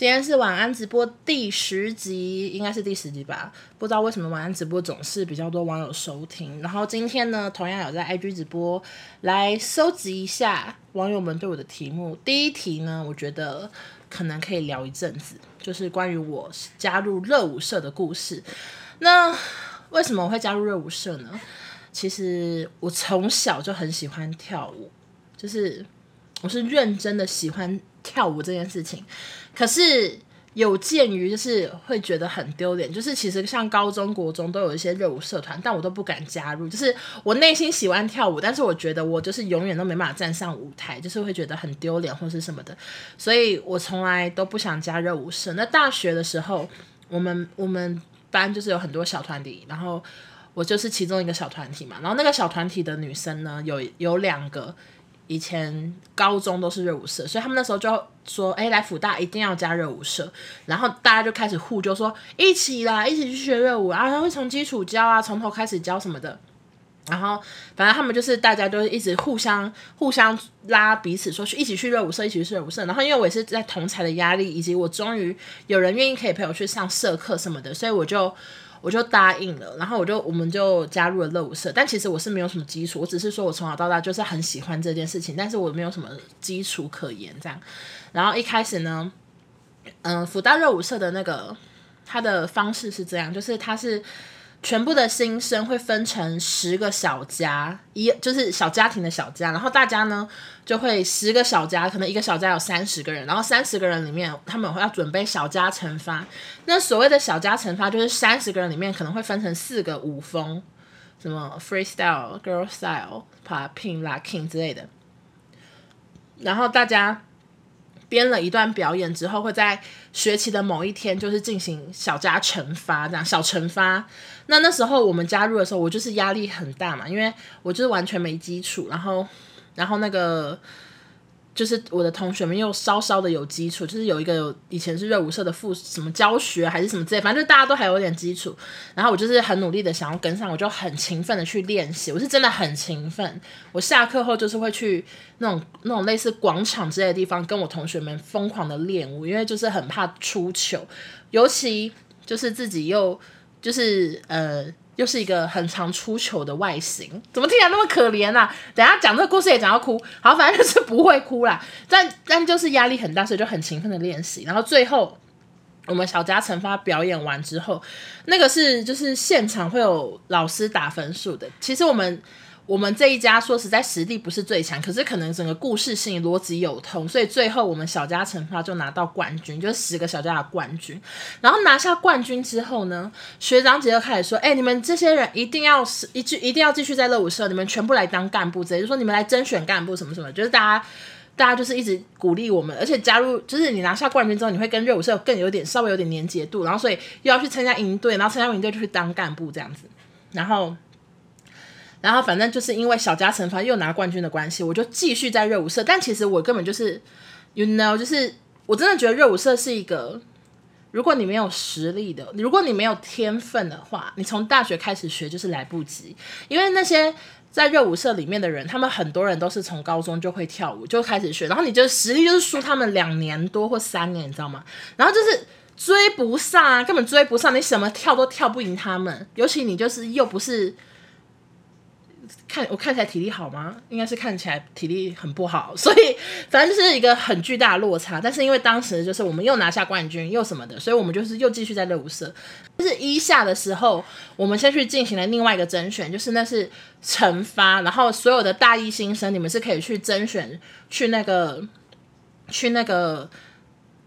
今天是晚安直播第十集，应该是第十集吧？不知道为什么晚安直播总是比较多网友收听。然后今天呢，同样有在 IG 直播来收集一下网友们对我的题目。第一题呢，我觉得可能可以聊一阵子，就是关于我加入热舞社的故事。那为什么我会加入热舞社呢？其实我从小就很喜欢跳舞，就是我是认真的喜欢跳舞这件事情。可是有鉴于就是会觉得很丢脸，就是其实像高中国中都有一些热舞社团，但我都不敢加入。就是我内心喜欢跳舞，但是我觉得我就是永远都没办法站上舞台，就是会觉得很丢脸或是什么的，所以我从来都不想加热舞社。那大学的时候，我们我们班就是有很多小团体，然后我就是其中一个小团体嘛。然后那个小团体的女生呢，有有两个。以前高中都是热舞社，所以他们那时候就说：“哎、来辅大一定要加热舞社。”然后大家就开始互就说：“一起啦，一起去学热舞啊！”他会从基础教啊，从头开始教什么的。然后反正他们就是大家都一直互相互相拉彼此，说去一起去热舞社，一起去热舞社。然后因为我也是在同才的压力，以及我终于有人愿意可以陪我去上社课什么的，所以我就。我就答应了，然后我就我们就加入了乐舞社，但其实我是没有什么基础，我只是说我从小到大就是很喜欢这件事情，但是我没有什么基础可言这样。然后一开始呢，嗯、呃，辅大热舞社的那个他的方式是这样，就是他是。全部的新生会分成十个小家，一就是小家庭的小家，然后大家呢就会十个小家，可能一个小家有三十个人，然后三十个人里面他们会要准备小家惩罚。那所谓的小家惩罚就是三十个人里面可能会分成四个舞风，什么 freestyle、girl style、popping、locking 之类的，然后大家。编了一段表演之后，会在学期的某一天就是进行小加惩罚，这样小惩罚。那那时候我们加入的时候，我就是压力很大嘛，因为我就是完全没基础，然后，然后那个。就是我的同学们又稍稍的有基础，就是有一个以前是热舞社的副什么教学还是什么之类，反正就大家都还有点基础。然后我就是很努力的想要跟上，我就很勤奋的去练习，我是真的很勤奋。我下课后就是会去那种那种类似广场之类的地方，跟我同学们疯狂的练舞，因为就是很怕出糗，尤其就是自己又就是呃。又是一个很常出糗的外形，怎么听起来那么可怜啊？等下讲这个故事也讲到哭，好，反正就是不会哭啦。但但就是压力很大，所以就很勤奋的练习。然后最后我们小家惩罚表演完之后，那个是就是现场会有老师打分数的。其实我们。我们这一家说实在实力不是最强，可是可能整个故事性逻辑有通，所以最后我们小家惩罚就拿到冠军，就是十个小家的冠军。然后拿下冠军之后呢，学长姐就开始说：“哎，你们这些人一定要是一句一定要继续在热舞社，你们全部来当干部，直接就说你们来甄选干部什么什么，就是大家大家就是一直鼓励我们，而且加入就是你拿下冠军之后，你会跟热舞社更有点稍微有点连结度，然后所以又要去参加营队，然后参加营队就去当干部这样子，然后。”然后反正就是因为小家惩罚又拿冠军的关系，我就继续在热舞社。但其实我根本就是，you know，就是我真的觉得热舞社是一个，如果你没有实力的，如果你没有天分的话，你从大学开始学就是来不及。因为那些在热舞社里面的人，他们很多人都是从高中就会跳舞就开始学，然后你就实力就是输他们两年多或三年，你知道吗？然后就是追不上啊，根本追不上，你什么跳都跳不赢他们，尤其你就是又不是。看我看起来体力好吗？应该是看起来体力很不好，所以反正就是一个很巨大的落差。但是因为当时就是我们又拿下冠军又什么的，所以我们就是又继续在热舞社。就是一下的时候，我们先去进行了另外一个甄选，就是那是惩罚，然后所有的大一新生你们是可以去甄选去那个去那个。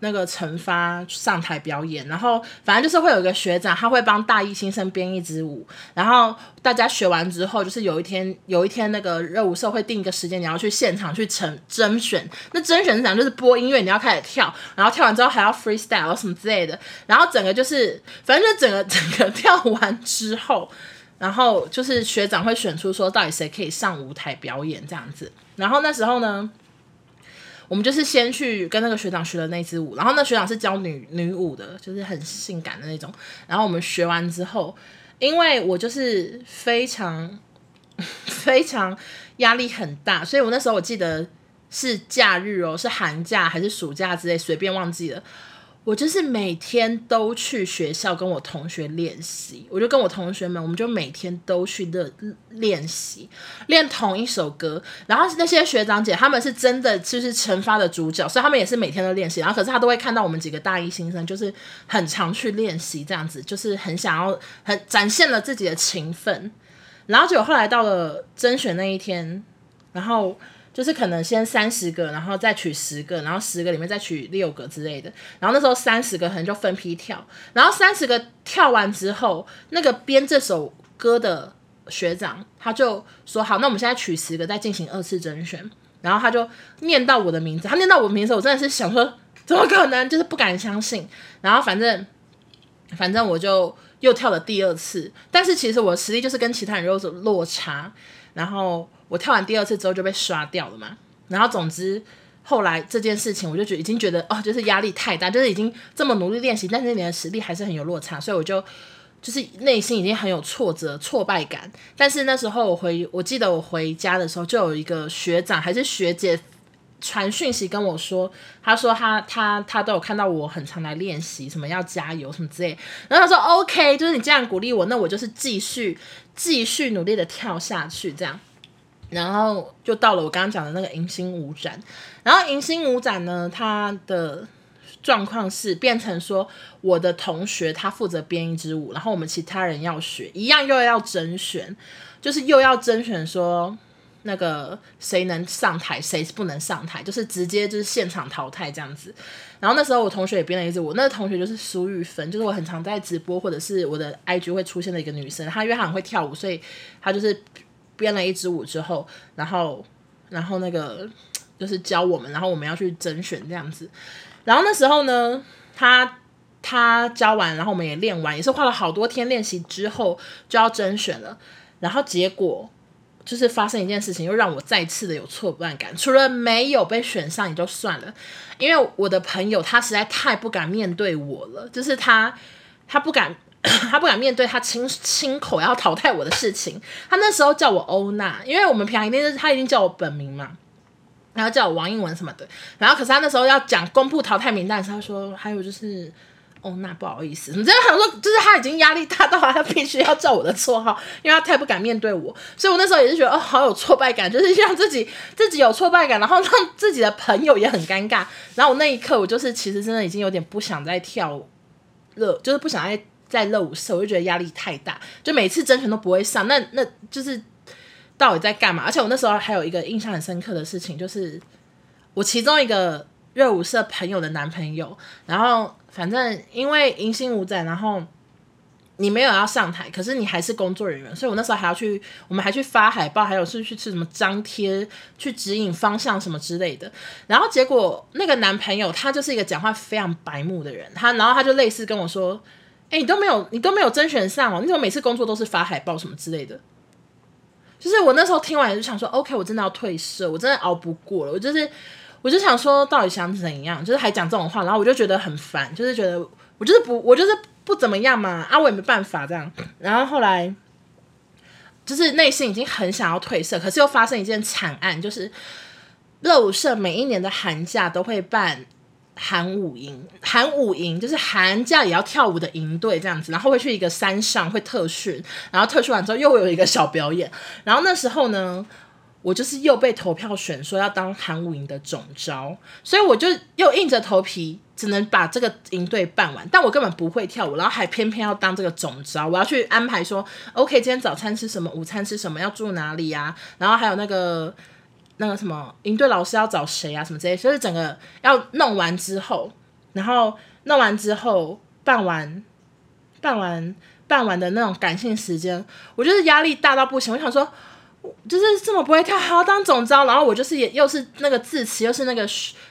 那个惩罚上台表演，然后反正就是会有一个学长，他会帮大一新生编一支舞，然后大家学完之后，就是有一天有一天那个热舞社会定一个时间，你要去现场去甄甄选。那甄选是讲就是播音乐，你要开始跳，然后跳完之后还要 freestyle 什么之类的，然后整个就是反正就整个整个跳完之后，然后就是学长会选出说到底谁可以上舞台表演这样子，然后那时候呢。我们就是先去跟那个学长学了那支舞，然后那学长是教女女舞的，就是很性感的那种。然后我们学完之后，因为我就是非常 非常压力很大，所以我那时候我记得是假日哦，是寒假还是暑假之类，随便忘记了。我就是每天都去学校跟我同学练习，我就跟我同学们，我们就每天都去的练习，练同一首歌。然后那些学长姐他们是真的就是惩罚的主角，所以他们也是每天都练习。然后可是他都会看到我们几个大一新生，就是很常去练习这样子，就是很想要很展现了自己的勤奋。然后结果后来到了甄选那一天，然后。就是可能先三十个，然后再取十个，然后十个里面再取六个之类的。然后那时候三十个可能就分批跳，然后三十个跳完之后，那个编这首歌的学长他就说：“好，那我们现在取十个，再进行二次甄选。”然后他就念到我的名字，他念到我的名字，我真的是想说怎么可能，就是不敢相信。然后反正反正我就又跳了第二次，但是其实我实力就是跟其他人有所落差，然后。我跳完第二次之后就被刷掉了嘛，然后总之后来这件事情我就觉已经觉得哦，就是压力太大，就是已经这么努力练习，但是你的实力还是很有落差，所以我就就是内心已经很有挫折、挫败感。但是那时候我回，我记得我回家的时候就有一个学长还是学姐传讯息跟我说，他说他他他都有看到我很常来练习，什么要加油什么之类，然后他说 OK，就是你这样鼓励我，那我就是继续继续努力的跳下去这样。然后就到了我刚刚讲的那个迎新舞展，然后迎新舞展呢，它的状况是变成说，我的同学他负责编一支舞，然后我们其他人要学，一样又要甄选，就是又要甄选说那个谁能上台，谁不能上台，就是直接就是现场淘汰这样子。然后那时候我同学也编了一支舞，那个同学就是苏玉芬，就是我很常在直播或者是我的 IG 会出现的一个女生，她因为她很会跳舞，所以她就是。编了一支舞之后，然后，然后那个 就是教我们，然后我们要去甄选这样子。然后那时候呢，他他教完，然后我们也练完，也是花了好多天练习之后就要甄选了。然后结果就是发生一件事情，又让我再次的有挫败感。除了没有被选上也就算了，因为我的朋友他实在太不敢面对我了，就是他他不敢。他不敢面对他亲亲口要淘汰我的事情。他那时候叫我欧娜，因为我们平常一定是他一定叫我本名嘛，然后叫我王英文什么的。然后可是他那时候要讲公布淘汰名单的时候，他说还有就是欧娜，不好意思，你真的想说，就是他已经压力大到他必须要叫我的绰号，因为他太不敢面对我。所以我那时候也是觉得哦，好有挫败感，就是让自己自己有挫败感，然后让自己的朋友也很尴尬。然后我那一刻，我就是其实真的已经有点不想再跳了，就是不想再。在热舞社，我就觉得压力太大，就每次甄选都不会上，那那就是到底在干嘛？而且我那时候还有一个印象很深刻的事情，就是我其中一个热舞社朋友的男朋友，然后反正因为迎新舞展，然后你没有要上台，可是你还是工作人员，所以我那时候还要去，我们还去发海报，还有是去吃什么张贴，去指引方向什么之类的。然后结果那个男朋友他就是一个讲话非常白目的人，他然后他就类似跟我说。哎、你都没有，你都没有甄选上哦？你怎么每次工作都是发海报什么之类的？就是我那时候听完就想说，OK，我真的要退社，我真的熬不过了。我就是，我就想说，到底想怎样？就是还讲这种话，然后我就觉得很烦，就是觉得我就是不，我就是不怎么样嘛，啊，我也没办法这样。然后后来，就是内心已经很想要退社，可是又发生一件惨案，就是热舞社每一年的寒假都会办。寒舞营，寒舞营就是寒假也要跳舞的营队这样子，然后会去一个山上会特训，然后特训完之后又会有一个小表演，然后那时候呢，我就是又被投票选说要当寒舞营的总招，所以我就又硬着头皮只能把这个营队办完，但我根本不会跳舞，然后还偏偏要当这个总招，我要去安排说，OK，今天早餐吃什么，午餐吃什么，要住哪里呀、啊，然后还有那个。那个什么营队老师要找谁啊？什么之类，所以整个要弄完之后，然后弄完之后办完，办完办完的那种感性时间，我就是压力大到不行。我想说，就是这么不会跳，还要当总招，然后我就是也又是那个字词，又是那个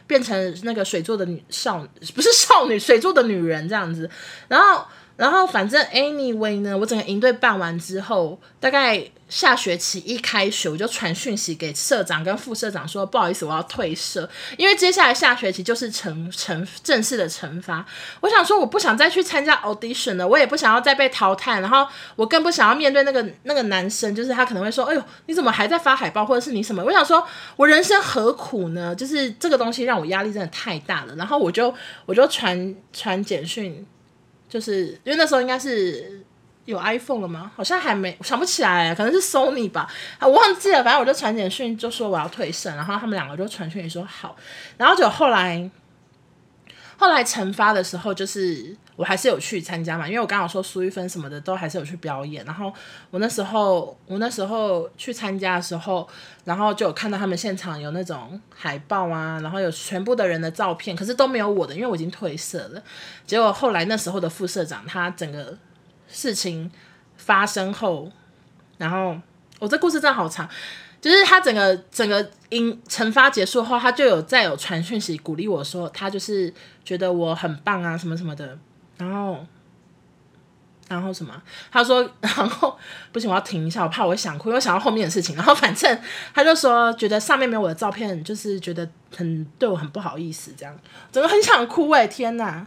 变成那个水做的女少，不是少女，水做的女人这样子。然后然后反正 anyway 呢，我整个营队办完之后，大概下学期一开学，我就传讯息给社长跟副社长说，不好意思，我要退社，因为接下来下学期就是惩惩正式的惩罚。我想说，我不想再去参加 audition 了，我也不想要再被淘汰，然后我更不想要面对那个那个男生，就是他可能会说，哎呦，你怎么还在发海报，或者是你什么？我想说，我人生何苦呢？就是这个东西让我压力真的太大了，然后我就我就传传简讯。就是因为那时候应该是有 iPhone 了吗？好像还没，想不起来，可能是 Sony 吧，我忘记了。反正我就传简讯，就说我要退省，然后他们两个就传讯说好，然后就后来。后来惩罚的时候，就是我还是有去参加嘛，因为我刚好说苏玉芬什么的都还是有去表演。然后我那时候，我那时候去参加的时候，然后就有看到他们现场有那种海报啊，然后有全部的人的照片，可是都没有我的，因为我已经退社了。结果后来那时候的副社长，他整个事情发生后，然后我这故事真的好长。就是他整个整个因惩罚结束后，他就有再有传讯息鼓励我说，他就是觉得我很棒啊，什么什么的。然后，然后什么？他说，然后不行，我要停一下，我怕我想哭，因为想到后面的事情。然后反正他就说，觉得上面没有我的照片，就是觉得很对我很不好意思，这样，整个很想哭哎、天哪！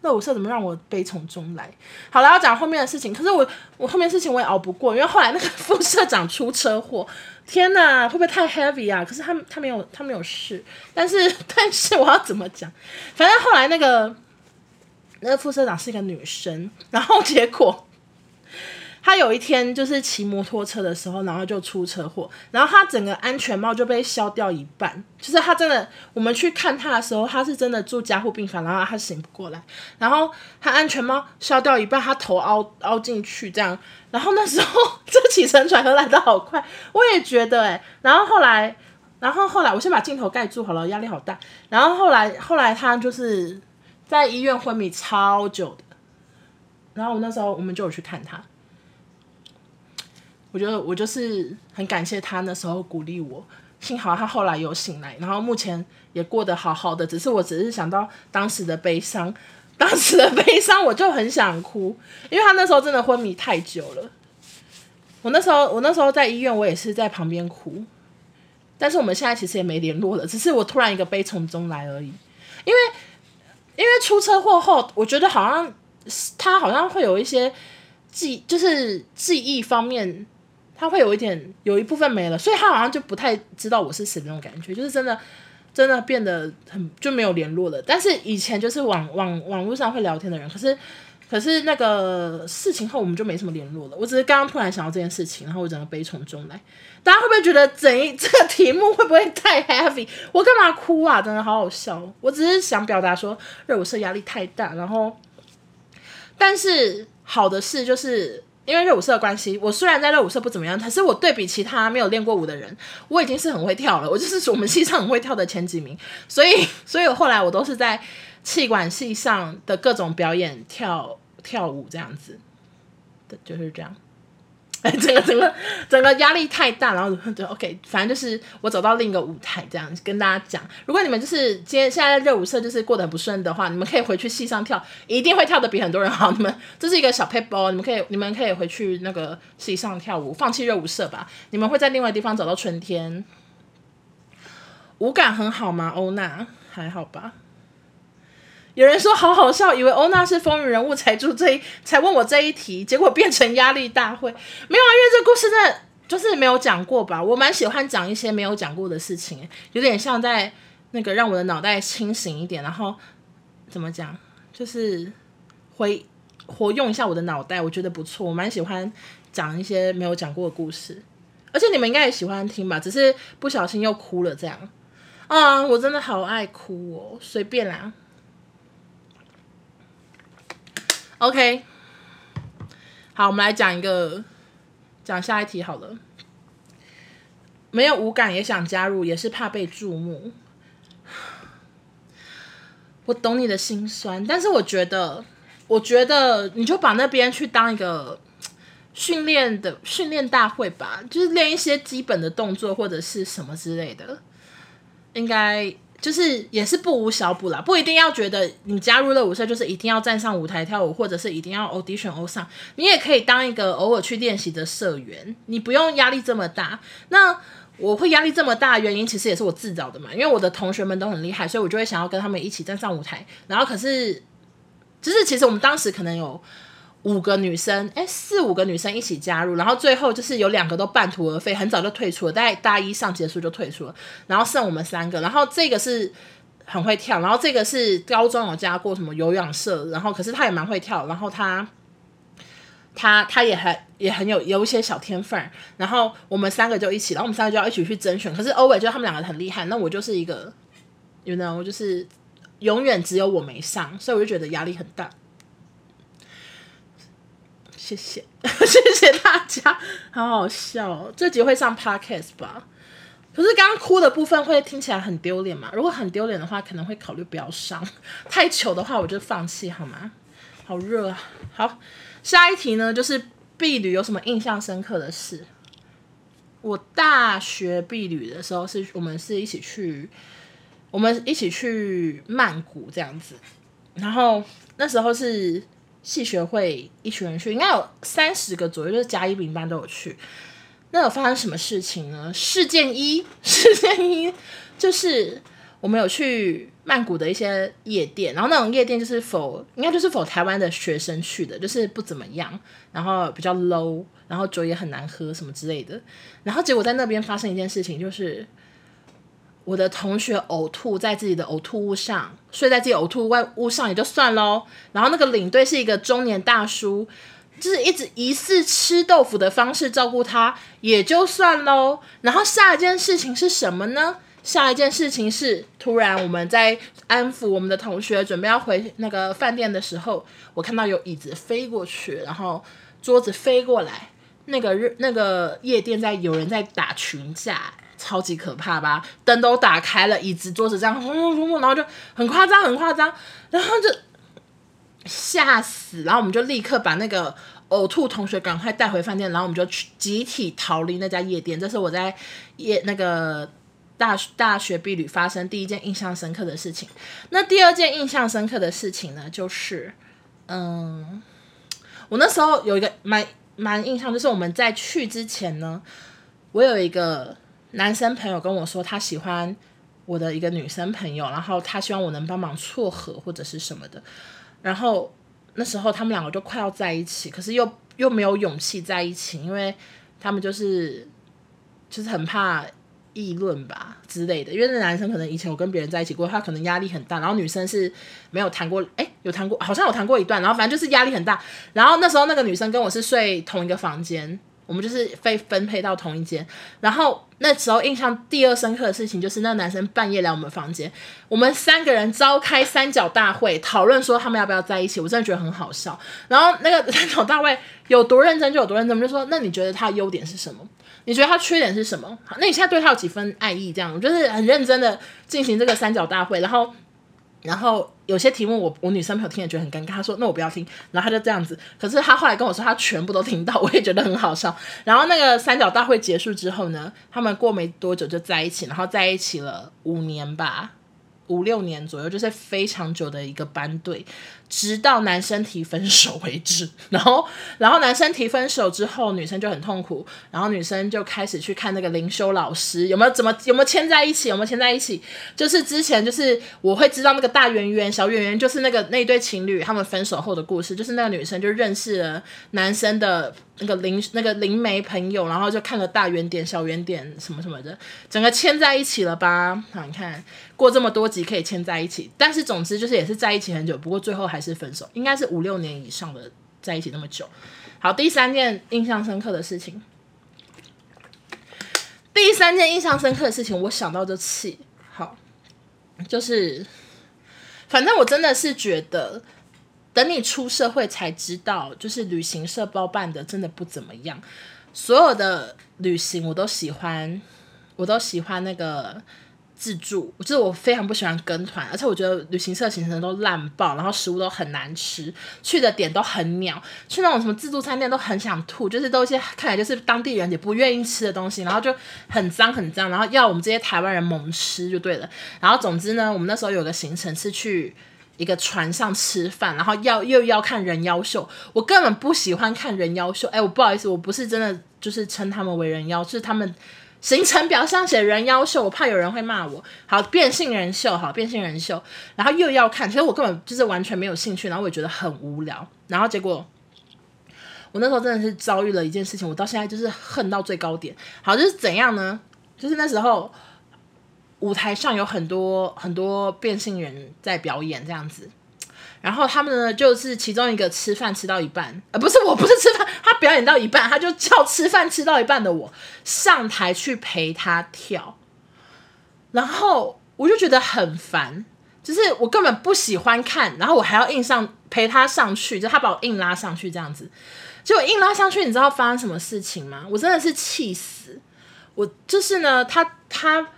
热舞社怎么让我悲从中来？好了，要讲后面的事情。可是我我后面事情我也熬不过，因为后来那个副社长出车祸，天哪，会不会太 heavy 啊？可是他他没有他没有事，但是 但是我要怎么讲？反正后来那个那个副社长是一个女生，然后结果。她有一天就是骑摩托车的时候，然后就出车祸，然后她整个安全帽就被削掉一半。就是她真的，我们去看她的时候，她是真的住加护病房，然后她醒不过来，然后她安全帽削掉一半，她头凹凹进去这样。然后那时候 这起承转合来得好快，我也觉得哎。然后后来，然后后来，我先把镜头盖住好了，压力好大。然后后来，后来他就是在医院昏迷超久的。然后我那时候我们就有去看他。我觉得我就是很感谢他那时候鼓励我，幸好他后来有醒来，然后目前也过得好好的。只是我只是想到当时的悲伤，当时的悲伤我就很想哭，因为他那时候真的昏迷太久了。我那时候我那时候在医院，我也是在旁边哭。但是我们现在其实也没联络了，只是我突然一个悲从中来而已。因为因为出车祸后，我觉得好像他好像会有一些记，就是记忆方面。他会有一点，有一部分没了，所以他好像就不太知道我是谁那种感觉，就是真的，真的变得很就没有联络了。但是以前就是网网网络上会聊天的人，可是可是那个事情后我们就没什么联络了。我只是刚刚突然想到这件事情，然后我整个悲从中来。大家会不会觉得整一 这个题目会不会太 heavy？我干嘛哭啊？真的好好笑。我只是想表达说热舞社压力太大，然后但是好的事就是。因为热舞社的关系，我虽然在热舞社不怎么样，可是我对比其他没有练过舞的人，我已经是很会跳了。我就是我们系上很会跳的前几名，所以，所以我后来我都是在气管系上的各种表演跳跳舞这样子的，就是这样。哎，整个整个整个压力太大，然后就 OK，反正就是我走到另一个舞台，这样跟大家讲。如果你们就是今天现在热舞社就是过得很不顺的话，你们可以回去系上跳，一定会跳的比很多人好。你们这是一个小 paper，，你们可以 你们可以回去那个戏上跳舞，放弃热舞社吧。你们会在另外地方找到春天。舞感很好吗？欧娜还好吧。有人说好好笑，以为欧娜是风云人物才出这一才问我这一题，结果变成压力大会。没有啊，因为这故事真的就是没有讲过吧？我蛮喜欢讲一些没有讲过的事情，有点像在那个让我的脑袋清醒一点，然后怎么讲，就是回活用一下我的脑袋，我觉得不错。我蛮喜欢讲一些没有讲过的故事，而且你们应该也喜欢听吧？只是不小心又哭了这样啊！我真的好爱哭哦，随便啦。OK，好，我们来讲一个，讲下一题好了。没有五感也想加入，也是怕被注目。我懂你的心酸，但是我觉得，我觉得你就把那边去当一个训练的训练大会吧，就是练一些基本的动作或者是什么之类的，应该就是也是不无小补啦，不一定要觉得你加入了舞社就是一定要站上舞台跳舞，或者是一定要 audition 欧上，你也可以当一个偶尔去练习的社员，你不用压力这么大。那我会压力这么大原因，其实也是我自找的嘛，因为我的同学们都很厉害，所以我就会想要跟他们一起站上舞台。然后可是，就是其实我们当时可能有五个女生，哎，四五个女生一起加入，然后最后就是有两个都半途而废，很早就退出了，大概大一上结束就退出了，然后剩我们三个，然后这个是很会跳，然后这个是高中有加过什么有氧社，然后可是他也蛮会跳，然后他他他也很也很有有一些小天分，然后我们三个就一起，然后我们三个就要一起去甄选，可是欧伟就他们两个很厉害，那我就是一个，you know，就是永远只有我没上，所以我就觉得压力很大。谢谢，谢谢大家，好好笑哦。这集会上 podcast 吧？可是刚刚哭的部分会听起来很丢脸嘛？如果很丢脸的话，可能会考虑不要上。太糗的话，我就放弃好吗？好热啊！好，下一题呢，就是毕旅有什么印象深刻的事？我大学毕旅的时候，是我们是一起去，我们一起去曼谷这样子，然后那时候是。系学会一群人去，应该有三十个左右，就是甲乙丙班都有去。那有发生什么事情呢？事件一，事件一就是我们有去曼谷的一些夜店，然后那种夜店就是否应该就是否台湾的学生去的，就是不怎么样，然后比较 low，然后酒也很难喝什么之类的。然后结果在那边发生一件事情，就是。我的同学呕吐在自己的呕吐物上，睡在自己呕吐外物上也就算喽。然后那个领队是一个中年大叔，就是一直疑似吃豆腐的方式照顾他，也就算喽。然后下一件事情是什么呢？下一件事情是，突然我们在安抚我们的同学，准备要回那个饭店的时候，我看到有椅子飞过去，然后桌子飞过来，那个日那个夜店在有人在打群架。超级可怕吧？灯都打开了，椅子、桌子这样轰轰轰轰，然后就很夸张，很夸张，然后就吓死，然后我们就立刻把那个呕吐同学赶快带回饭店，然后我们就去集体逃离那家夜店。这是我在夜那个大大学毕旅发生第一件印象深刻的事情。那第二件印象深刻的事情呢，就是嗯，我那时候有一个蛮蛮印象，就是我们在去之前呢，我有一个。男生朋友跟我说他喜欢我的一个女生朋友，然后他希望我能帮忙撮合或者是什么的，然后那时候他们两个就快要在一起，可是又又没有勇气在一起，因为他们就是就是很怕议论吧之类的，因为那男生可能以前有跟别人在一起过，他可能压力很大，然后女生是没有谈过，诶，有谈过，好像有谈过一段，然后反正就是压力很大，然后那时候那个女生跟我是睡同一个房间。我们就是被分配到同一间，然后那时候印象第二深刻的事情就是那个男生半夜来我们房间，我们三个人召开三角大会讨论说他们要不要在一起，我真的觉得很好笑。然后那个 三角大会有多认真就有多认真，我们就说，那你觉得他优点是什么？你觉得他缺点是什么？那你现在对他有几分爱意？这样，我就是很认真的进行这个三角大会，然后。然后有些题目我我女生朋友听了觉得很尴尬，她说那我不要听，然后她就这样子。可是她后来跟我说她全部都听到，我也觉得很好笑。然后那个三角大会结束之后呢，他们过没多久就在一起，然后在一起了五年吧。五六年左右，就是非常久的一个班队，直到男生提分手为止。然后，然后男生提分手之后，女生就很痛苦。然后女生就开始去看那个灵修老师，有没有怎么有没有牵在一起？有没有牵在一起？就是之前就是我会知道那个大圆圆、小圆圆，就是那个那对情侣他们分手后的故事。就是那个女生就认识了男生的。那个灵那个灵媒朋友，然后就看了大圆点、小圆点什么什么的，整个牵在一起了吧？好，你看过这么多集可以牵在一起，但是总之就是也是在一起很久，不过最后还还是分手，应该是五六年以上的在一起那么久。好，第三件印象深刻的事情，第三件印象深刻的事情，我想到就气。好，就是反正我真的是觉得。等你出社会才知道，就是旅行社包办的真的不怎么样。所有的旅行我都喜欢，我都喜欢那个自助，就是我非常不喜欢跟团，而且我觉得旅行社行程都烂爆，然后食物都很难吃，去的点都很鸟，去那种什么自助餐店都很想吐，就是都一些看来就是当地人也不愿意吃的东西，然后就很脏很脏，然后要我们这些台湾人猛吃就对了。然后总之呢，我们那时候有个行程是去一个船上吃饭，然后要又要看人妖秀，我根本不喜欢看人妖秀，哎，我不好意思，我不是真的就是称他们为人妖，是他们。行程表上写人妖秀，我怕有人会骂我。好，变性人秀，好，变性人秀，然后又要看，其实我根本就是完全没有兴趣，然后我也觉得很无聊。然后结果，我那时候真的是遭遇了一件事情，我到现在就是恨到最高点。好，就是怎样呢？就是那时候舞台上有很多很多变性人在表演，这样子。然后他们呢，就是其中一个吃饭吃到一半，呃，不是，我不是吃饭，他表演到一半，他就叫吃饭吃到一半的我上台去陪他跳，然后我就觉得很烦，就是我根本不喜欢看，然后我还要硬上陪他上去，就他把我硬拉上去这样子，结果硬拉上去，你知道发生什么事情吗？我真的是气死，我就是呢，他他。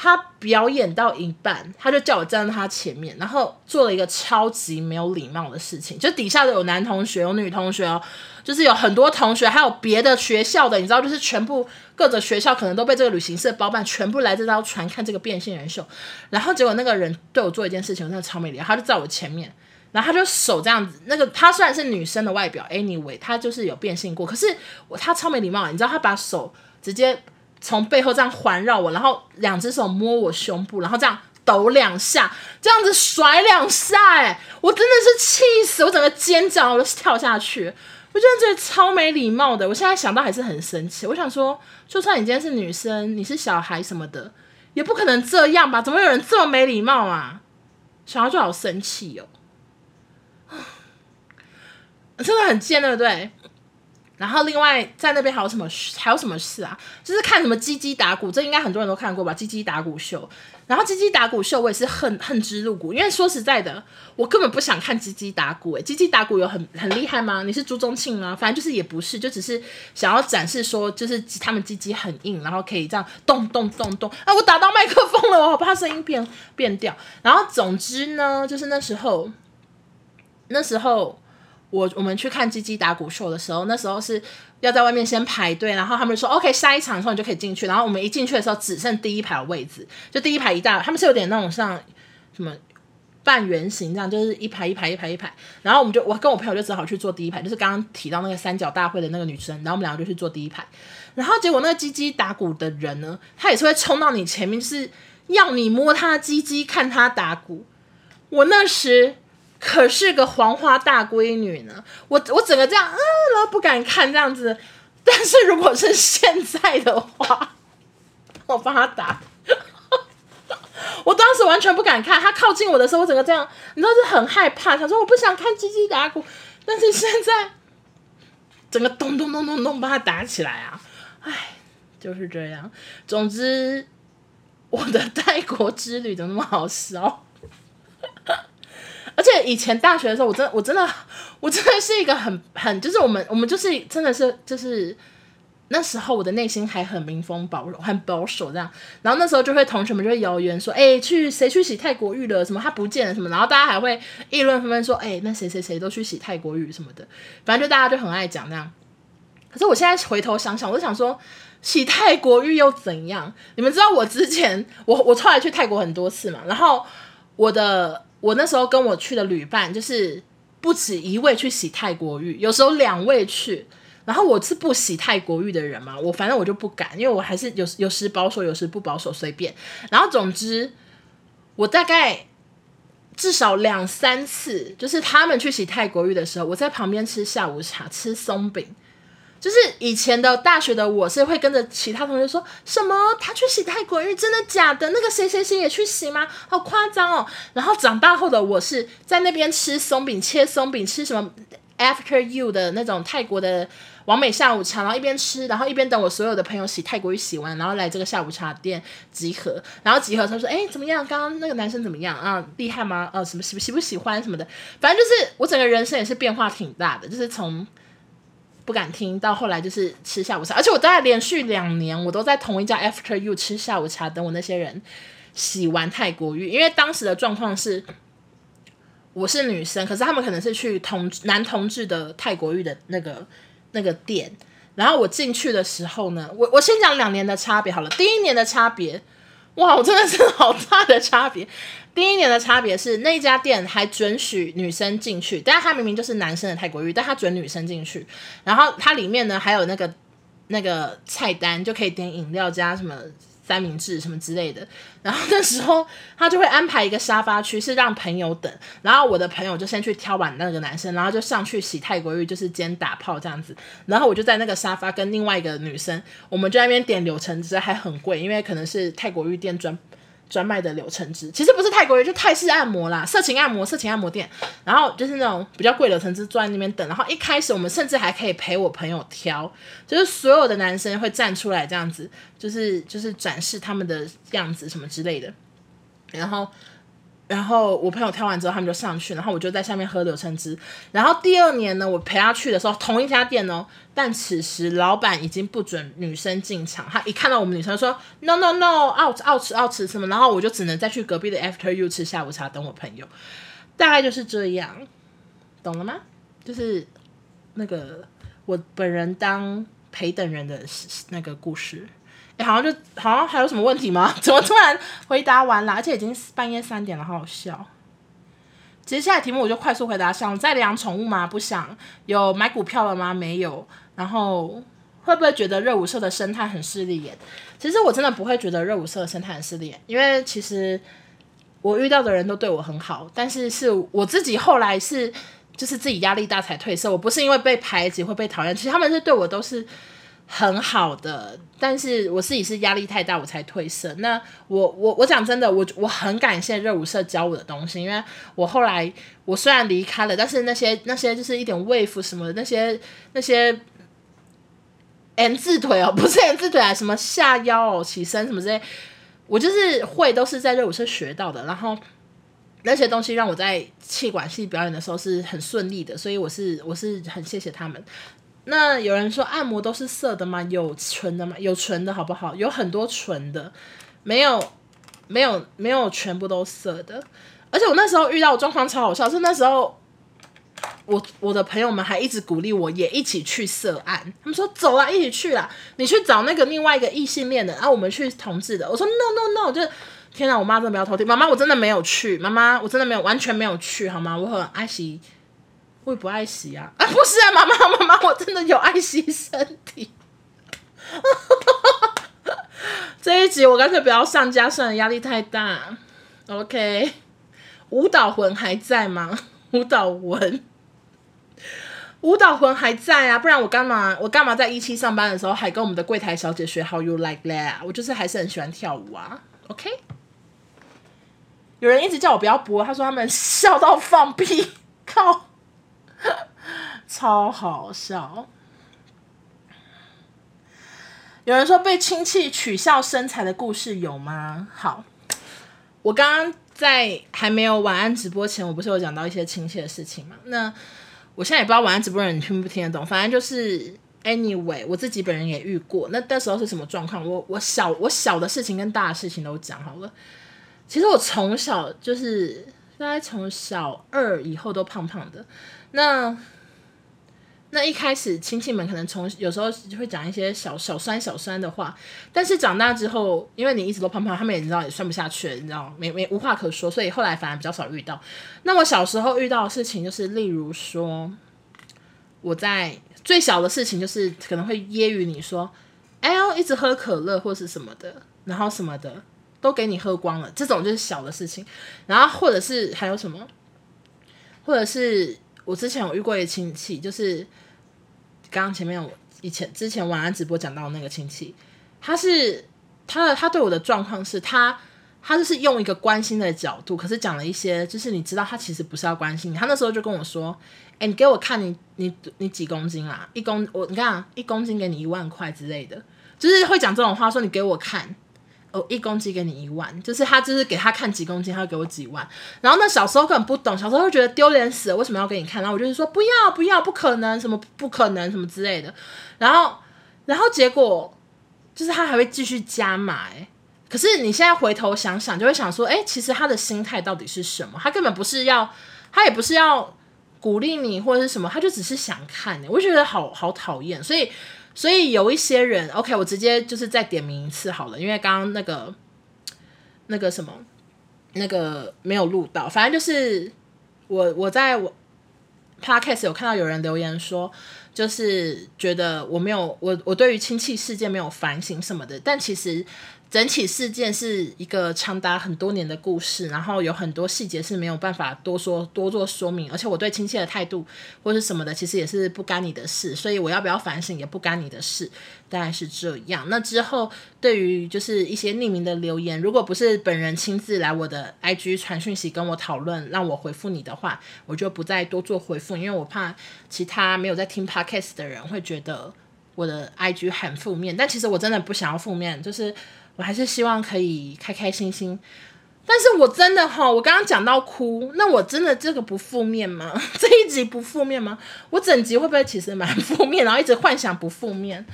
他表演到一半，他就叫我站在他前面，然后做了一个超级没有礼貌的事情。就底下的有男同学，有女同学哦，就是有很多同学，还有别的学校的，你知道，就是全部各个学校可能都被这个旅行社包办，全部来这艘船看这个变性人秀。然后结果那个人对我做一件事情，我真的超没礼貌。他就在我前面，然后他就手这样子，那个他虽然是女生的外表，anyway，他就是有变性过，可是我他超没礼貌，你知道，他把手直接。从背后这样环绕我，然后两只手摸我胸部，然后这样抖两下，这样子甩两下，哎，我真的是气死，我整个尖叫，我都是跳下去。我真的觉得超没礼貌的，我现在想到还是很生气。我想说，就算你今天是女生，你是小孩什么的，也不可能这样吧？怎么有人这么没礼貌啊？想到就好生气哦，真的很贱，对不对？然后另外在那边还有什么还有什么事啊？就是看什么鸡鸡打鼓，这应该很多人都看过吧？鸡鸡打鼓秀，然后鸡鸡打鼓秀我也是恨恨之入骨，因为说实在的，我根本不想看鸡鸡打鼓。诶，鸡鸡打鼓有很很厉害吗？你是朱宗庆吗？反正就是也不是，就只是想要展示说，就是他们鸡鸡很硬，然后可以这样咚咚咚咚。啊，我打到麦克风了，我好怕声音变变掉。然后总之呢，就是那时候那时候。我我们去看鸡鸡打鼓秀的时候，那时候是要在外面先排队，然后他们说 OK，下一场的时候你就可以进去。然后我们一进去的时候，只剩第一排的位置，就第一排一大，他们是有点那种像什么半圆形这样，就是一排一排一排一排。然后我们就我跟我朋友就只好去坐第一排，就是刚刚提到那个三角大会的那个女生，然后我们两个就去坐第一排。然后结果那个鸡鸡打鼓的人呢，他也是会冲到你前面，就是要你摸他鸡鸡看他打鼓。我那时。可是个黄花大闺女呢，我我整个这样，嗯，然后不敢看这样子。但是如果是现在的话，我帮他打，我当时完全不敢看。他靠近我的时候，我整个这样，你知道是很害怕，想说我不想看鸡鸡打鼓。但是现在，整个咚咚咚咚咚把他打起来啊！哎，就是这样。总之，我的泰国之旅怎么那么好笑？而且以前大学的时候，我真的，我真的，我真的是一个很很，就是我们我们就是真的是就是那时候我的内心还很民风保守，很保守这样。然后那时候就会同学们就会谣言说，哎、去谁去洗泰国浴了？什么他不见了什么？然后大家还会议论纷纷说，哎、那谁谁谁都去洗泰国浴什么的。反正就大家就很爱讲那样。可是我现在回头想想，我就想说，洗泰国浴又怎样？你们知道我之前我我后来去泰国很多次嘛，然后我的。我那时候跟我去的旅伴，就是不止一位去洗泰国浴，有时候两位去。然后我是不洗泰国浴的人嘛，我反正我就不敢，因为我还是有有时保守，有时不保守，随便。然后总之，我大概至少两三次，就是他们去洗泰国浴的时候，我在旁边吃下午茶，吃松饼。就是以前的大学的我是会跟着其他同学说什么他去洗泰国浴，真的假的？那个谁谁谁也去洗吗？好夸张哦！然后长大后的我是在那边吃松饼，切松饼，吃什么 After You 的那种泰国的完美下午茶，然后一边吃，然后一边等我所有的朋友洗泰国浴洗完，然后来这个下午茶店集合。然后集合他说：“哎，怎么样？刚刚那个男生怎么样啊？厉害吗？呃、啊，什么喜不喜不喜欢什么的？反正就是我整个人生也是变化挺大的，就是从。”不敢听到后来就是吃下午茶，而且我大概连续两年我都在同一家 After You 吃下午茶，等我那些人洗完泰国浴，因为当时的状况是，我是女生，可是他们可能是去同男同志的泰国浴的那个那个店，然后我进去的时候呢，我我先讲两年的差别好了，第一年的差别，哇，我真的是好大的差别。第一年的差别是那家店还准许女生进去，但是他明明就是男生的泰国浴，但他准女生进去。然后它里面呢还有那个那个菜单，就可以点饮料加什么三明治什么之类的。然后那时候他就会安排一个沙发区是让朋友等，然后我的朋友就先去挑完那个男生，然后就上去洗泰国浴，就是兼打炮这样子。然后我就在那个沙发跟另外一个女生，我们就那边点柳橙汁，还很贵，因为可能是泰国浴店专。专卖的柳橙汁，其实不是泰国人，就泰式按摩啦，色情按摩，色情按摩店。然后就是那种比较贵的柳橙汁，坐在那边等。然后一开始我们甚至还可以陪我朋友挑，就是所有的男生会站出来这样子，就是就是展示他们的样子什么之类的。然后。然后我朋友挑完之后，他们就上去，然后我就在下面喝柳橙汁。然后第二年呢，我陪他去的时候，同一家店哦，但此时老板已经不准女生进场。他一看到我们女生说 “no no no”，out out 吃 out 什么，然后我就只能再去隔壁的 After You 吃下午茶等我朋友。大概就是这样，懂了吗？就是那个我本人当陪等人的那个故事。好像就好像还有什么问题吗？怎么突然回答完了？而且已经半夜三点了，好好笑。接下来题目我就快速回答：想再养宠物吗？不想。有买股票了吗？没有。然后会不会觉得热舞社的生态很势利眼？其实我真的不会觉得热舞社的生态很势利眼，因为其实我遇到的人都对我很好，但是是我自己后来是就是自己压力大才退色。我不是因为被排挤会被讨厌，其实他们是对我都是。很好的，但是我自己是压力太大，我才退社。那我我我讲真的，我我很感谢热舞社教我的东西，因为我后来我虽然离开了，但是那些那些就是一点 wave 什么的那些那些 N 字腿哦，不是 N 字腿啊，什么下腰哦、起身什么之类，我就是会都是在热舞社学到的。然后那些东西让我在气管系表演的时候是很顺利的，所以我是我是很谢谢他们。那有人说按摩都是色的吗？有纯的吗？有纯的好不好？有很多纯的，没有，没有，没有全部都色的。而且我那时候遇到状况超好笑，是那时候我我的朋友们还一直鼓励我，也一起去色按。他们说走啊，一起去啦，你去找那个另外一个异性恋的，然后我们去同志的。我说 no no no，就天哪，我妈真的不要偷听。妈妈，我真的没有去，妈妈，我真的没有，完全没有去，好吗？我很爱惜。会不爱惜啊？啊，不是啊，妈妈，妈妈，我真的有爱惜身体。这一集我干脆不要上加算了，压力太大。OK，舞蹈魂还在吗？舞蹈魂，舞蹈魂还在啊，不然我干嘛？我干嘛在一期上班的时候还跟我们的柜台小姐学 How you like that？我就是还是很喜欢跳舞啊。OK，有人一直叫我不要播，他说他们笑到放屁，靠。超好笑！有人说被亲戚取笑身材的故事有吗？好，我刚刚在还没有晚安直播前，我不是有讲到一些亲戚的事情吗？那我现在也不知道晚安直播人你听不听得懂，反正就是 anyway，我自己本人也遇过。那那时候是什么状况？我我小我小的事情跟大的事情都讲好了。其实我从小就是大概从小二以后都胖胖的。那那一开始亲戚们可能从有时候会讲一些小小酸小酸的话，但是长大之后，因为你一直都胖胖，他们也知道也酸不下去，你知道没没无话可说，所以后来反而比较少遇到。那我小时候遇到的事情就是，例如说我在最小的事情就是可能会揶揄你说，哎呦一直喝可乐或是什么的，然后什么的都给你喝光了，这种就是小的事情。然后或者是还有什么，或者是。我之前有遇过一个亲戚，就是刚刚前面我以前之前晚安直播讲到那个亲戚，他是他的他对我的状况是他他就是用一个关心的角度，可是讲了一些就是你知道他其实不是要关心你，他那时候就跟我说，哎、你给我看你你你几公斤啦？一公我你看，一公斤给你一万块之类的，就是会讲这种话，说你给我看。哦，一公斤给你一万，就是他就是给他看几公斤，他会给我几万。然后那小时候根本不懂，小时候会觉得丢脸死了，为什么要给你看？然后我就是说不要不要，不可能，什么不可能，什么之类的。然后然后结果就是他还会继续加码，哎，可是你现在回头想想，就会想说，哎，其实他的心态到底是什么？他根本不是要，他也不是要鼓励你或者是什么，他就只是想看。我就觉得好好讨厌。所以，所以有一些人，OK，我直接就是再点名一次好了，因为刚刚那个那个什么那个没有录到，反正就是我我在我 Podcast 有看到有人留言说，就是觉得我没有我我对于亲戚事件没有反省什么的，但其实。整起事件是一个长达很多年的故事，然后有很多细节是没有办法多说多做说明，而且我对亲戚的态度或是什么的，其实也是不干你的事，所以我要不要反省也不干你的事，大概是这样。那之后对于就是一些匿名的留言，如果不是本人亲自来我的 IG 传讯息跟我讨论，让我回复你的话，我就不再多做回复，因为我怕其他没有在听 Podcast 的人会觉得我的 IG 很负面，但其实我真的不想要负面，就是。我还是希望可以开开心心，但是我真的哈，我刚刚讲到哭，那我真的这个不负面吗？这一集不负面吗？我整集会不会其实蛮负面，然后一直幻想不负面？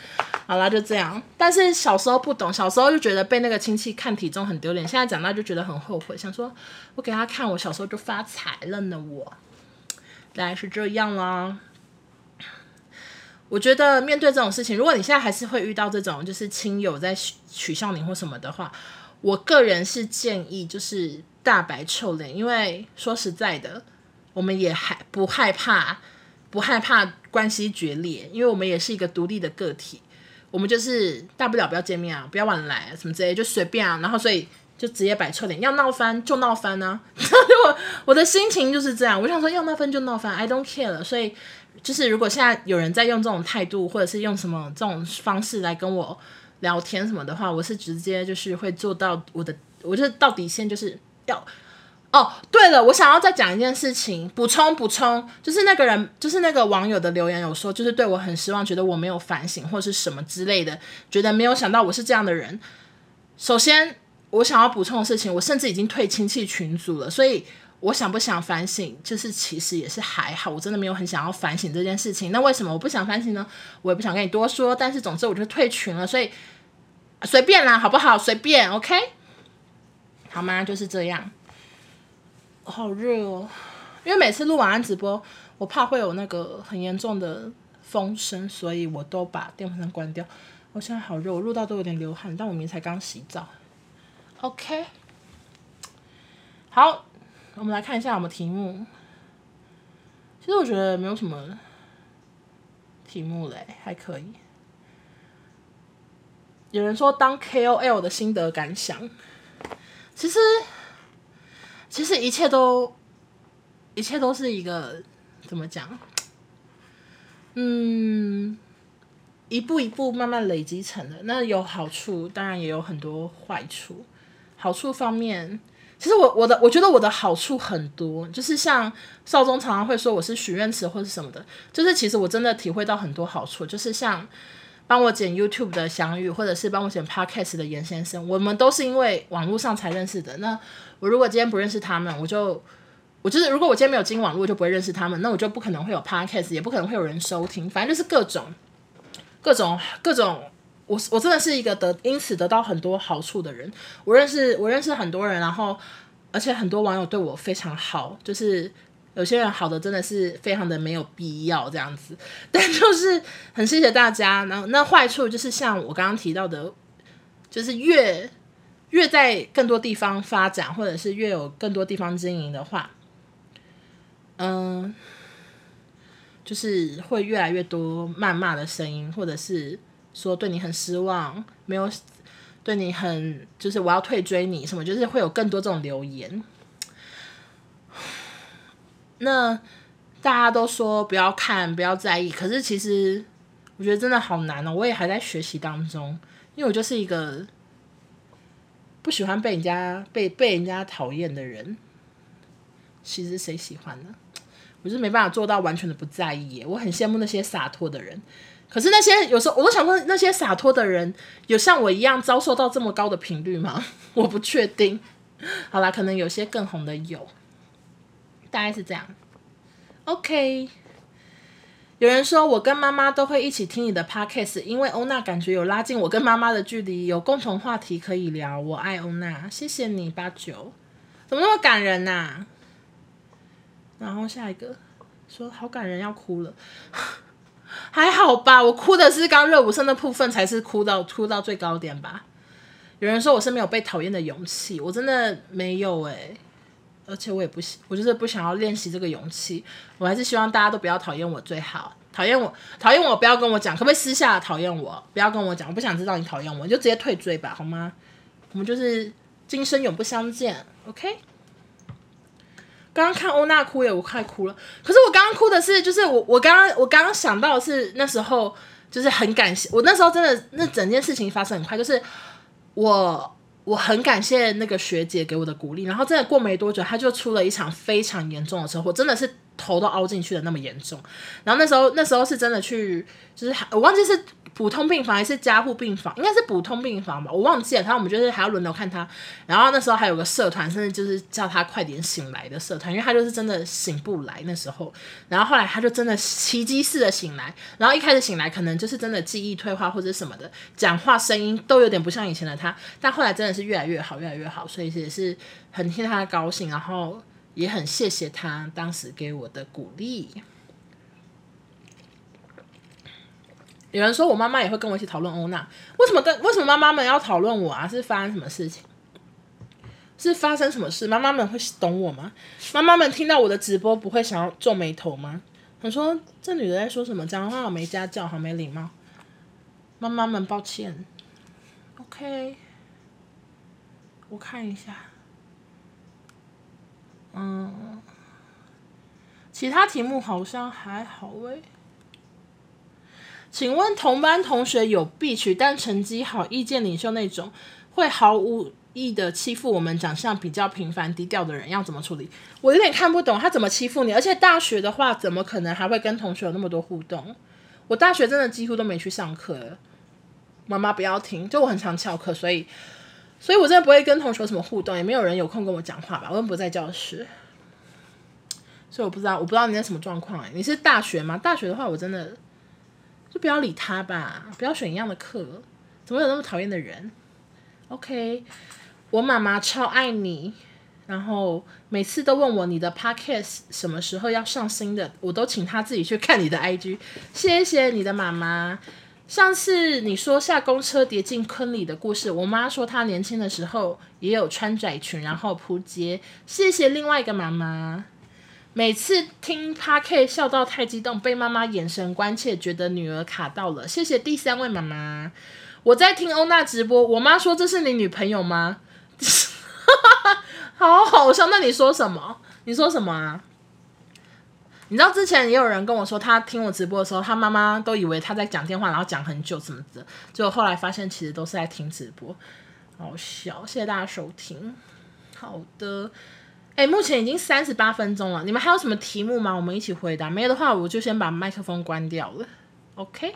好啦，就这样。但是小时候不懂，小时候就觉得被那个亲戚看体重很丢脸，现在长大就觉得很后悔，想说我给他看我小时候就发财了呢，我大概是这样啦。我觉得面对这种事情，如果你现在还是会遇到这种，就是亲友在取笑你或什么的话，我个人是建议就是大白臭脸，因为说实在的，我们也还不害怕，不害怕关系决裂，因为我们也是一个独立的个体，我们就是大不了不要见面啊，不要往来，什么之类，就随便啊，然后所以就直接摆臭脸，要闹翻就闹翻啊，我我的心情就是这样，我想说要闹翻就闹翻，I don't care 了，所以。就是如果现在有人在用这种态度，或者是用什么这种方式来跟我聊天什么的话，我是直接就是会做到我的，我就是到底线就是要。哦，对了，我想要再讲一件事情，补充补充，就是那个人，就是那个网友的留言有说，就是对我很失望，觉得我没有反省或是什么之类的，觉得没有想到我是这样的人。首先，我想要补充的事情，我甚至已经退亲戚群组了，所以。我想不想反省，就是其实也是还好，我真的没有很想要反省这件事情。那为什么我不想反省呢？我也不想跟你多说。但是总之我就退群了，所以随便啦，好不好？随便，OK，好吗？就是这样。好热哦，因为每次录晚安直播，我怕会有那个很严重的风声，所以我都把电风扇关掉。我现在好热，我录到都有点流汗，但我明明才刚洗澡。OK，好。我们来看一下我们题目。其实我觉得没有什么题目嘞，还可以。有人说当 KOL 的心得感想，其实其实一切都一切都是一个怎么讲？嗯，一步一步慢慢累积成的。那有好处，当然也有很多坏处。好处方面。其实我我的我觉得我的好处很多，就是像少宗常常会说我是许愿池或是什么的，就是其实我真的体会到很多好处，就是像帮我剪 YouTube 的翔宇，或者是帮我剪 Podcast 的严先生，我们都是因为网络上才认识的。那我如果今天不认识他们，我就我就是如果我今天没有进网络，我就不会认识他们，那我就不可能会有 Podcast，也不可能会有人收听，反正就是各种各种各种。我我真的是一个得因此得到很多好处的人。我认识我认识很多人，然后而且很多网友对我非常好，就是有些人好的真的是非常的没有必要这样子，但就是很谢谢大家。然后那坏处就是像我刚刚提到的，就是越越在更多地方发展，或者是越有更多地方经营的话，嗯，就是会越来越多谩骂的声音，或者是。说对你很失望，没有对你很，就是我要退追你什么，就是会有更多这种留言。那大家都说不要看，不要在意，可是其实我觉得真的好难哦，我也还在学习当中，因为我就是一个不喜欢被人家被被人家讨厌的人。其实谁喜欢呢？我是没办法做到完全的不在意，我很羡慕那些洒脱的人。可是那些有时候我都想问，那些洒脱的人有像我一样遭受到这么高的频率吗？我不确定。好啦，可能有些更红的有，大概是这样。OK，有人说我跟妈妈都会一起听你的 podcast，因为欧娜感觉有拉近我跟妈妈的距离，有共同话题可以聊。我爱欧娜，谢谢你八九，怎么那么感人呐、然后下一个说好感人要哭了，还好吧，我哭的是刚热舞社的部分，才是哭到哭到最高点吧。有人说我是没有被讨厌的勇气，我真的没有诶、而且我也不喜，我就是不想要练习这个勇气。我还是希望大家都不要讨厌我最好。讨厌我，讨厌我，不要跟我讲，可不可以私下讨厌我？不要跟我讲，我不想知道你讨厌我，你就直接退追吧，好吗？我们就是今生永不相见，OK？刚刚看欧娜哭耶，我快哭了。可是我刚刚哭的是，就是我我刚刚我刚刚想到的是那时候就是很感谢，我那时候真的那整件事情发生很快，就是我。我很感谢那个学姐给我的鼓励，然后真的过没多久，他就出了一场非常严重的车祸，真的是头都凹进去的那么严重。然后那时候那时候是真的去，就是我忘记是。普通病房还是加护病房？应该是普通病房吧，我忘记了。然后我们就是还要轮流看他。然后那时候还有个社团，甚至就是叫他快点醒来的社团，因为他就是真的醒不来那时候。然后后来他就真的奇迹似的醒来。然后一开始醒来可能就是真的记忆退化或者什么的，讲话声音都有点不像以前的他。但后来真的是越来越好，越来越好，所以也是很替他高兴，然后也很谢谢他当时给我的鼓励。有人说我妈妈也会跟我一起讨论欧娜，为什么跟为什么妈妈们要讨论我啊？是发生什么事情？是发生什么事？妈妈们会懂我吗？妈妈们听到我的直播不会想要皱眉头吗？他说这女的在说什么？讲话好没家教，好没礼貌。妈妈们抱歉。OK，我看一下。嗯，其他题目好像还好诶、请问同班同学有必取，但成绩好、意见领袖那种，会毫无意的欺负我们长相比较平凡、低调的人，要怎么处理？我有点看不懂他怎么欺负你。而且大学的话，怎么可能还会跟同学有那么多互动？我大学真的几乎都没去上课。妈妈不要听，就我很常翘课，所以，所以我真的不会跟同学什么互动，也没有人有空跟我讲话吧？我又不在教室，所以我不知道，我不知道你在什么状况哎？你是大学吗？大学的话，我真的。就不要理他吧，不要选一样的课，怎么有那么讨厌的人？OK，我妈妈超爱你，然后每次都问我你的 Podcast 什么时候要上新的，我都请她自己去看你的 IG。谢谢你的妈妈。上次你说下公车跌进坑里的故事，我妈说她年轻的时候也有穿窄裙然后扑街。谢谢另外一个妈妈。每次听 Podcast 笑到太激动，被妈妈眼神关切，觉得女儿卡到了。谢谢第三位妈妈。我在听欧娜直播，我妈说，这是你女朋友吗？好好笑。那你说什么？你说什么啊？你知道之前也有人跟我说，他听我直播的时候，他妈妈都以为他在讲电话，然后讲很久什么的，结果后来发现其实都是在听直播。好笑，谢谢大家收听。好的。哎，目前已经三十八分钟了，你们还有什么题目吗？我们一起回答。没有的话，我就先把麦克风关掉了。OK。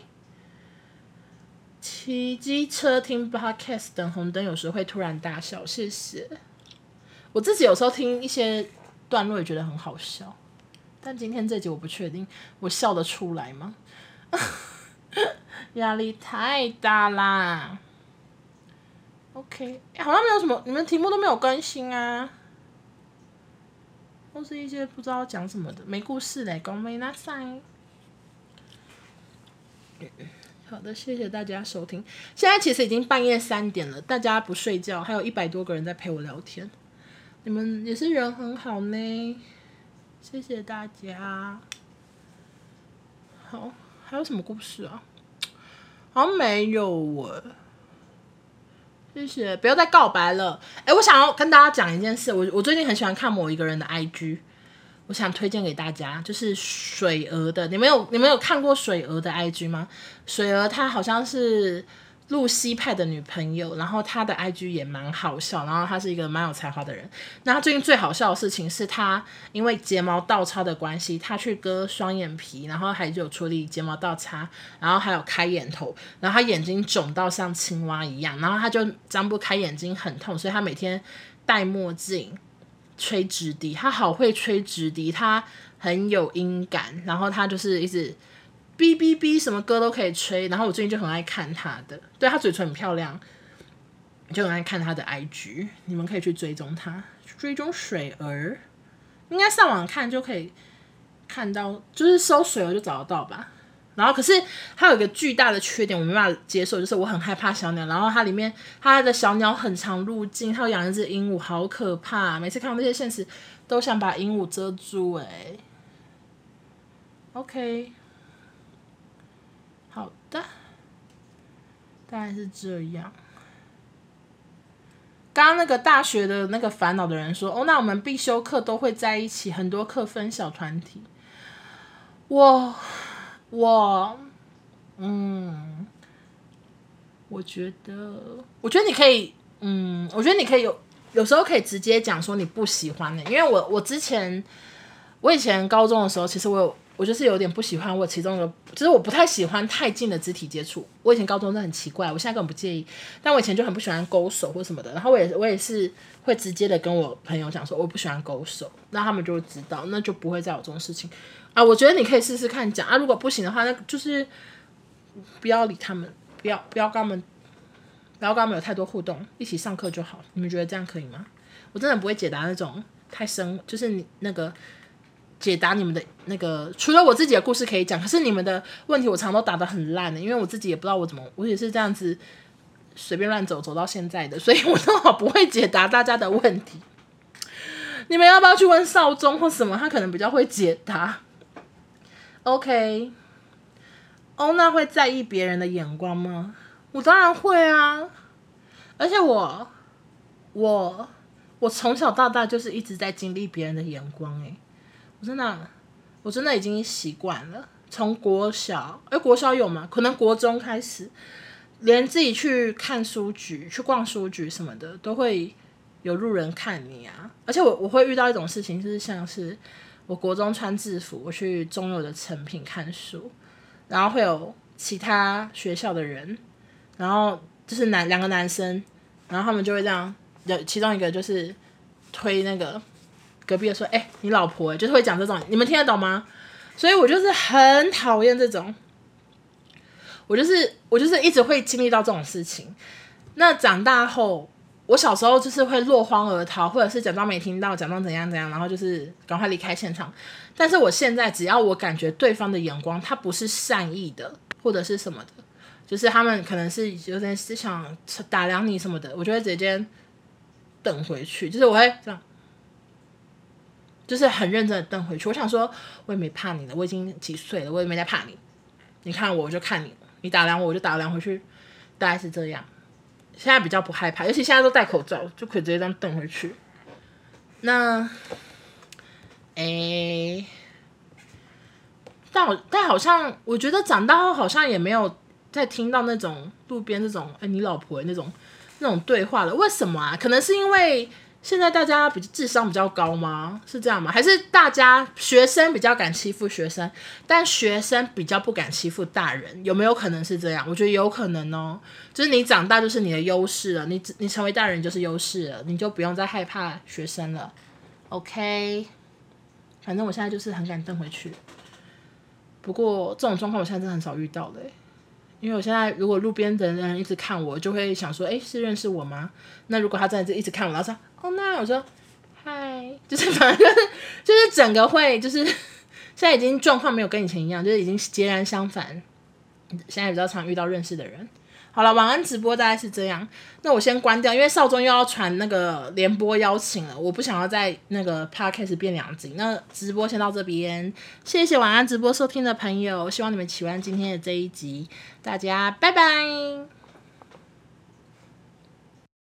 骑机车听 Podcast 等红灯，有时会突然大笑。谢谢。我自己有时候听一些段落也觉得很好笑，但今天这集我不确定我笑得出来吗？压力太大啦。OK，好像没有什么，你们题目都没有更新啊。都是一些不知道讲什么的，没故事嘞，讲没那啥。好的，谢谢大家收听。现在其实已经半夜三点了，大家不睡觉，还有一百多个人在陪我聊天。你们也是人很好呢，谢谢大家。好，还有什么故事啊？好像没有我。谢谢，不要再告白了。哎，我想要跟大家讲一件事。我我最近很喜欢看某一个人的 IG，我想推荐给大家，就是水鹅的。你们有你们有看过水鹅的 IG 吗？水鹅它好像是。露西派的女朋友，然后他的 IG 也蛮好笑，然后他是一个蛮有才华的人。那他最近最好笑的事情是他因为睫毛倒插的关系，他去割双眼皮，然后还有处理睫毛倒插，然后还有开眼头，然后他眼睛肿到像青蛙一样，然后他就张不开眼睛，很痛，所以他每天戴墨镜，吹直笛，他好会吹直笛，他很有音感，然后他就是一直。哔哔哔什么歌都可以吹。然后我最近就很爱看他的，对，他嘴唇很漂亮，就很爱看他的 IG，你们可以去追踪他，追踪水儿，应该上网看就可以看到，就是搜水儿就找得到吧。然后可是它有一个巨大的缺点，我没办法接受，就是我很害怕小鸟。然后它里面它的小鸟很常入镜，它有养一只鹦鹉，好可怕！每次看到那些现实，都想把鹦鹉遮住。哎，OK，好的，大概是这样。刚刚那个大学的那个烦恼的人说：“哦，那我们必修课都会在一起，很多课分小团体。”我。我，嗯，我觉得，我觉得你可以，嗯，我觉得你可以有，有时候可以直接讲说你不喜欢的，因为我我之前，我以前高中的时候，其实我有，我就是有点不喜欢我其中的，就是我不太喜欢太近的肢体接触。我以前高中真的很奇怪，我现在根本不介意，但我以前就很不喜欢勾手或什么的。然后我也我也是会直接的跟我朋友讲说我不喜欢勾手，那他们就会知道，那就不会再有这种事情。啊，我觉得你可以试试看讲啊，如果不行的话，那就是不要理他们，不要不要跟他们，不要跟他们有太多互动，一起上课就好。你们觉得这样可以吗？我真的不会解答那种太深，就是你那个解答你们的那个，除了我自己的故事可以讲，可是你们的问题我常常都答得很烂的，因为我自己也不知道我怎么，我也是这样子随便乱走走到现在的，所以我正好不会解答大家的问题。你们要不要去问少宗或什么？他可能比较会解答。OK，欧娜会在意别人的眼光吗？我当然会啊，而且我，我，我从小到大就是一直在经历别人的眼光，诶，我真的，我真的已经习惯了。从国小，诶，国小有吗？可能国中开始，连自己去看书局、去逛书局什么的，都会有路人看你啊。而且我我会遇到一种事情，就是像是。我国中穿制服，我去中友的成品看书，然后会有其他学校的人，然后就是男两个男生，然后他们就会这样，有其中一个就是推那个隔壁的说：“哎、你老婆。”就是会讲这种，你们听得懂吗？所以我就是很讨厌这种，我就是我就是一直会经历到这种事情。那长大后。我小时候就是会落荒而逃，或者是假装没听到，假装怎样怎样，然后就是赶快离开现场。但是我现在，只要我感觉对方的眼光他不是善意的，或者是什么的，就是他们可能是有点是想打量你什么的，我就会直接等回去。就是我会这样，就是很认真的瞪回去。我想说，我也没怕你了，我已经几岁了，我也没在怕你。你看我，我就看你，你打量我，我就打量回去，大概是这样。现在比较不害怕，尤其现在都戴口罩，就可以直接这样瞪回去。那，诶、但我但好像我觉得长大后好像也没有再听到那种路边这种诶、欸，你老婆的那种那种对话了。为什么啊？可能是因为。现在大家比智商比较高吗？是这样吗？还是大家学生比较敢欺负学生，但学生比较不敢欺负大人？有没有可能是这样？我觉得有可能哦。就是你长大就是你的优势了，你你成为大人就是优势了，你就不用再害怕学生了。OK，反正我现在就是很敢瞪回去。不过这种状况我现在真的很少遇到嘞。因为我现在如果路边的人一直看我，就会想说，哎，是认识我吗？那如果他在这一直看我，然后说，哦，那我说，嗨，就是反正就是就是整个会就是现在已经状况没有跟以前一样，就是已经截然相反。现在比较常遇到认识的人。好了，晚安直播大概是这样。那我先关掉，因为少宗又要传那个联播邀请了，我不想要在那个 podcast 变两集。那直播先到这边，谢谢晚安直播收听的朋友，希望你们喜欢今天的这一集，大家拜拜。